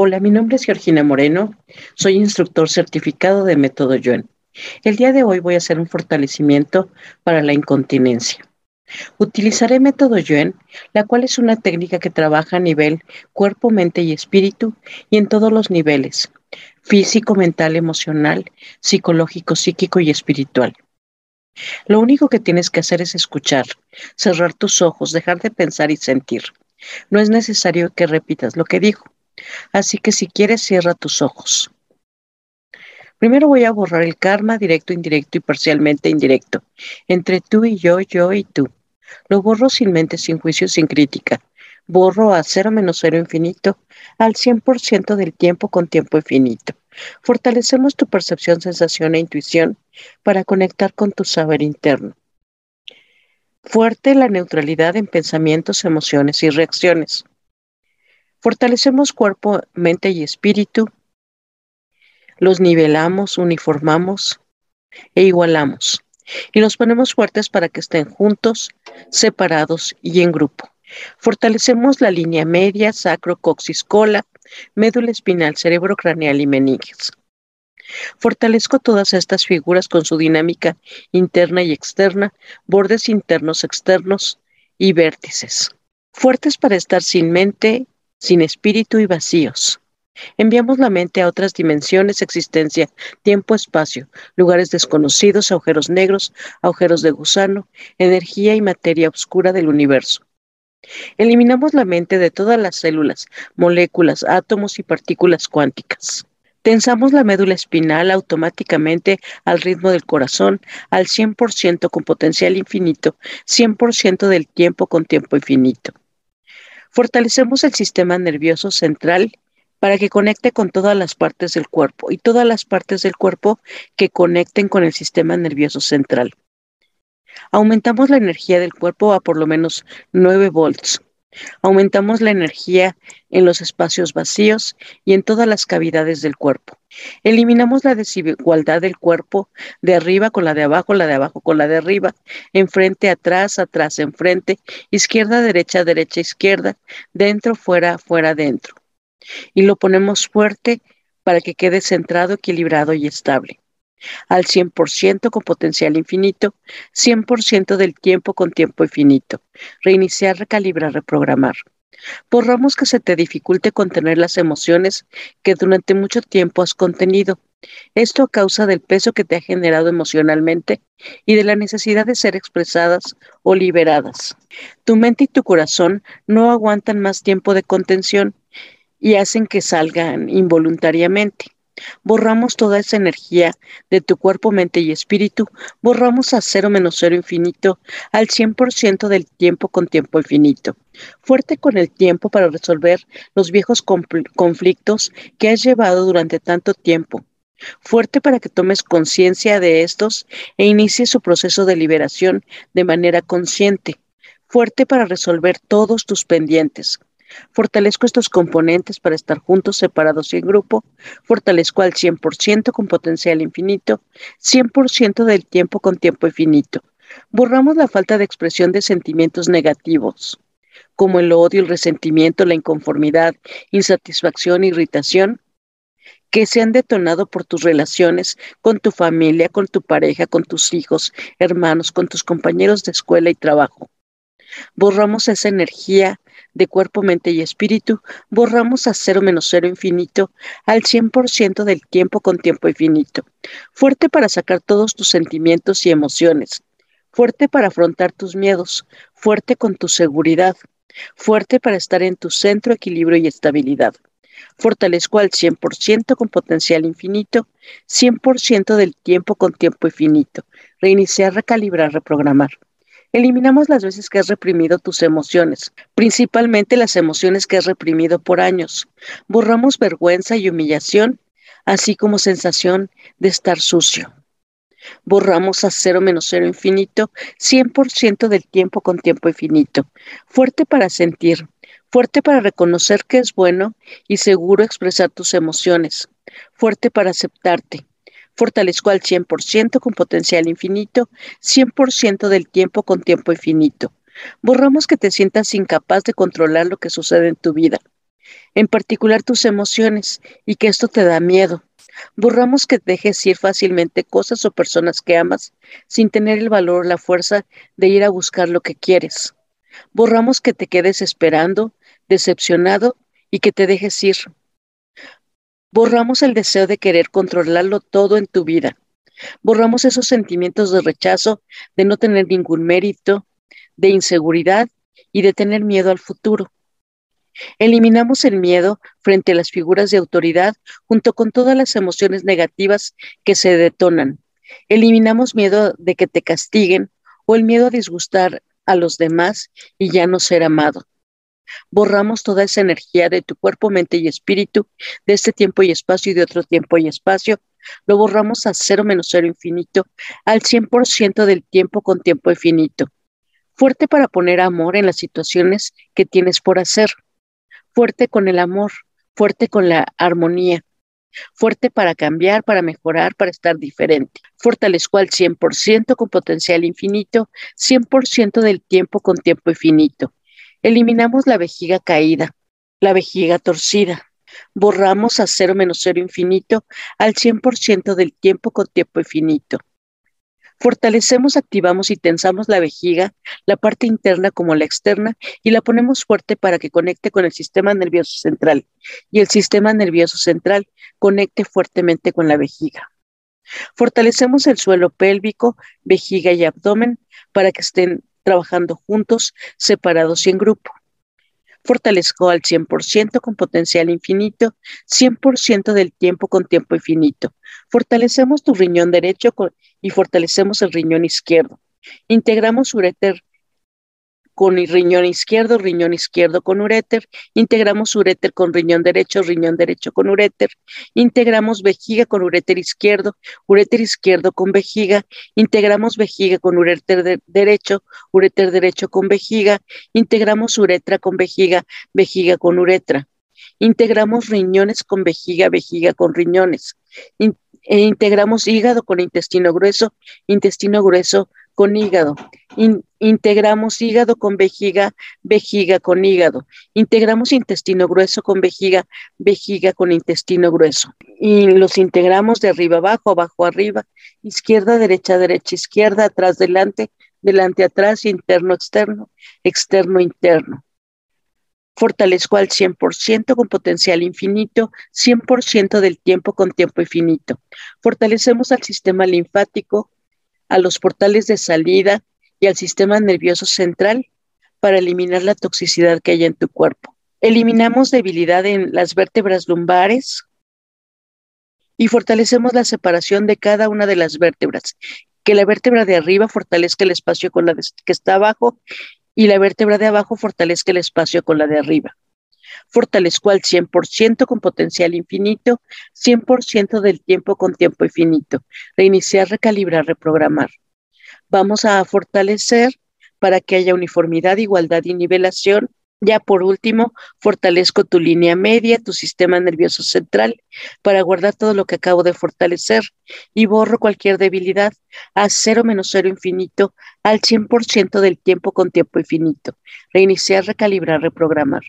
Hola, mi nombre es Georgina Moreno, soy instructor certificado de método Yuen. El día de hoy voy a hacer un fortalecimiento para la incontinencia. Utilizaré método Yuen, la cual es una técnica que trabaja a nivel cuerpo, mente y espíritu y en todos los niveles, físico, mental, emocional, psicológico, psíquico y espiritual. Lo único que tienes que hacer es escuchar, cerrar tus ojos, dejar de pensar y sentir. No es necesario que repitas lo que dijo. Así que si quieres, cierra tus ojos. Primero voy a borrar el karma directo, indirecto y parcialmente indirecto, entre tú y yo, yo y tú. Lo borro sin mente, sin juicio, sin crítica. Borro a cero menos cero infinito al 100% del tiempo con tiempo infinito. Fortalecemos tu percepción, sensación e intuición para conectar con tu saber interno. Fuerte la neutralidad en pensamientos, emociones y reacciones. Fortalecemos cuerpo, mente y espíritu. Los nivelamos, uniformamos e igualamos. Y los ponemos fuertes para que estén juntos, separados y en grupo. Fortalecemos la línea media, sacro, coxis, cola, médula espinal, cerebro craneal y meninges. Fortalezco todas estas figuras con su dinámica interna y externa, bordes internos, externos y vértices. Fuertes para estar sin mente, sin espíritu y vacíos. Enviamos la mente a otras dimensiones, existencia, tiempo, espacio, lugares desconocidos, agujeros negros, agujeros de gusano, energía y materia oscura del universo. Eliminamos la mente de todas las células, moléculas, átomos y partículas cuánticas. Tensamos la médula espinal automáticamente al ritmo del corazón al 100% con potencial infinito, 100% del tiempo con tiempo infinito. Fortalecemos el sistema nervioso central para que conecte con todas las partes del cuerpo y todas las partes del cuerpo que conecten con el sistema nervioso central. Aumentamos la energía del cuerpo a por lo menos 9 volts. Aumentamos la energía en los espacios vacíos y en todas las cavidades del cuerpo. Eliminamos la desigualdad del cuerpo de arriba con la de abajo, la de abajo con la de arriba, enfrente, atrás, atrás, enfrente, izquierda, derecha, derecha, izquierda, dentro, fuera, fuera, dentro. Y lo ponemos fuerte para que quede centrado, equilibrado y estable al 100% con potencial infinito, 100% del tiempo con tiempo infinito. Reiniciar, recalibrar, reprogramar. Borramos que se te dificulte contener las emociones que durante mucho tiempo has contenido. Esto a causa del peso que te ha generado emocionalmente y de la necesidad de ser expresadas o liberadas. Tu mente y tu corazón no aguantan más tiempo de contención y hacen que salgan involuntariamente. Borramos toda esa energía de tu cuerpo, mente y espíritu. Borramos a cero menos cero infinito al 100% del tiempo con tiempo infinito. Fuerte con el tiempo para resolver los viejos conflictos que has llevado durante tanto tiempo. Fuerte para que tomes conciencia de estos e inicies su proceso de liberación de manera consciente. Fuerte para resolver todos tus pendientes Fortalezco estos componentes para estar juntos, separados y en grupo. Fortalezco al 100% con potencial infinito, 100% del tiempo con tiempo infinito. Borramos la falta de expresión de sentimientos negativos, como el odio, el resentimiento, la inconformidad, insatisfacción, irritación, que se han detonado por tus relaciones con tu familia, con tu pareja, con tus hijos, hermanos, con tus compañeros de escuela y trabajo. Borramos esa energía de cuerpo, mente y espíritu, borramos a cero menos cero infinito al 100% del tiempo con tiempo infinito. Fuerte para sacar todos tus sentimientos y emociones. Fuerte para afrontar tus miedos. Fuerte con tu seguridad. Fuerte para estar en tu centro, equilibrio y estabilidad. Fortalezco al 100% con potencial infinito, 100% del tiempo con tiempo infinito. Reiniciar, recalibrar, reprogramar. Eliminamos las veces que has reprimido tus emociones, principalmente las emociones que has reprimido por años. Borramos vergüenza y humillación, así como sensación de estar sucio. Borramos a cero menos cero infinito, 100% del tiempo con tiempo infinito. Fuerte para sentir, fuerte para reconocer que es bueno y seguro expresar tus emociones. Fuerte para aceptarte, Fortalezco al 100% con potencial infinito, 100% del tiempo con tiempo infinito. Borramos que te sientas incapaz de controlar lo que sucede en tu vida. en particular tus emociones, y que esto te da miedo. Borramos que dejes ir fácilmente cosas o personas que amas sin tener el valor o la fuerza de ir a buscar lo que quieres. Borramos que te quedes esperando, decepcionado y que te dejes ir. Borramos el deseo de querer controlarlo todo en tu vida. Borramos esos sentimientos de rechazo, de no tener ningún mérito, de inseguridad y de tener miedo al futuro. Eliminamos el miedo frente a las figuras de autoridad junto con todas las emociones negativas que se detonan. Eliminamos miedo de que te castiguen o el miedo a disgustar a los demás y ya no ser amado. Borramos toda esa energía de tu cuerpo, mente y espíritu, de este tiempo y espacio y de otro tiempo y espacio. Lo borramos a cero menos cero infinito, al 100% del tiempo con tiempo infinito. Fuerte para poner amor en las situaciones que tienes por hacer fuerte con el amor, fuerte con la armonía, fuerte para cambiar, para mejorar, para estar diferente. Fortalezco al 100% con potencial infinito, 100% del tiempo con tiempo infinito. Eliminamos la vejiga caída, la vejiga torcida. Borramos a cero menos cero infinito al 100% del tiempo con tiempo infinito. Fortalecemos, activamos y tensamos la vejiga, la parte interna como la externa, y la ponemos fuerte para que conecte con el sistema nervioso central. Y el sistema nervioso central conecte fuertemente con la vejiga. Fortalecemos el suelo pélvico, vejiga y abdomen para que estén trabajando juntos, separados y en grupo. Fortalezco al 100% con potencial infinito, 100% del tiempo con tiempo infinito. Fortalecemos tu riñón derecho y fortalecemos el riñón izquierdo. Integramos ureter con riñón izquierdo, riñón izquierdo con uréter, integramos uréter con riñón derecho, riñón derecho con uréter, integramos vejiga con uréter izquierdo, uréter izquierdo con vejiga, integramos vejiga con uréter derecho, uréter derecho con vejiga, integramos uretra con vejiga, vejiga con uretra, integramos riñones con vejiga, vejiga con riñones, e integramos hígado con intestino grueso, intestino grueso con hígado. Integramos hígado con vejiga, vejiga con hígado. Integramos intestino grueso con vejiga, vejiga con intestino grueso. Y los integramos de arriba abajo, abajo arriba, izquierda, derecha, derecha, izquierda, atrás, delante, delante, atrás, interno, externo, externo, interno. Fortalezco al 100% con potencial infinito, 100% del tiempo con tiempo infinito. Fortalecemos al sistema linfático, a los portales de salida y al sistema nervioso central para eliminar la toxicidad que hay en tu cuerpo. Eliminamos debilidad en las vértebras lumbares y fortalecemos la separación de cada una de las vértebras. Que la vértebra de arriba fortalezca el espacio con la que está abajo y la vértebra de abajo fortalezca el espacio con la de arriba fortalezco al 100% con potencial infinito, 100% del tiempo con tiempo infinito. Reiniciar, recalibrar, reprogramar. Vamos a fortalecer para que haya uniformidad, igualdad y nivelación ya por último, fortalezco tu línea media, tu sistema nervioso central, para guardar todo lo que acabo de fortalecer y borro cualquier debilidad a cero menos cero infinito al 100% del tiempo con tiempo infinito. Reiniciar, recalibrar, reprogramar.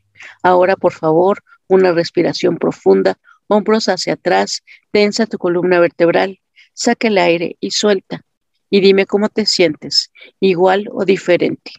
Ahora, por favor, una respiración profunda, hombros hacia atrás, tensa tu columna vertebral, saca el aire y suelta. Y dime cómo te sientes, igual o diferente.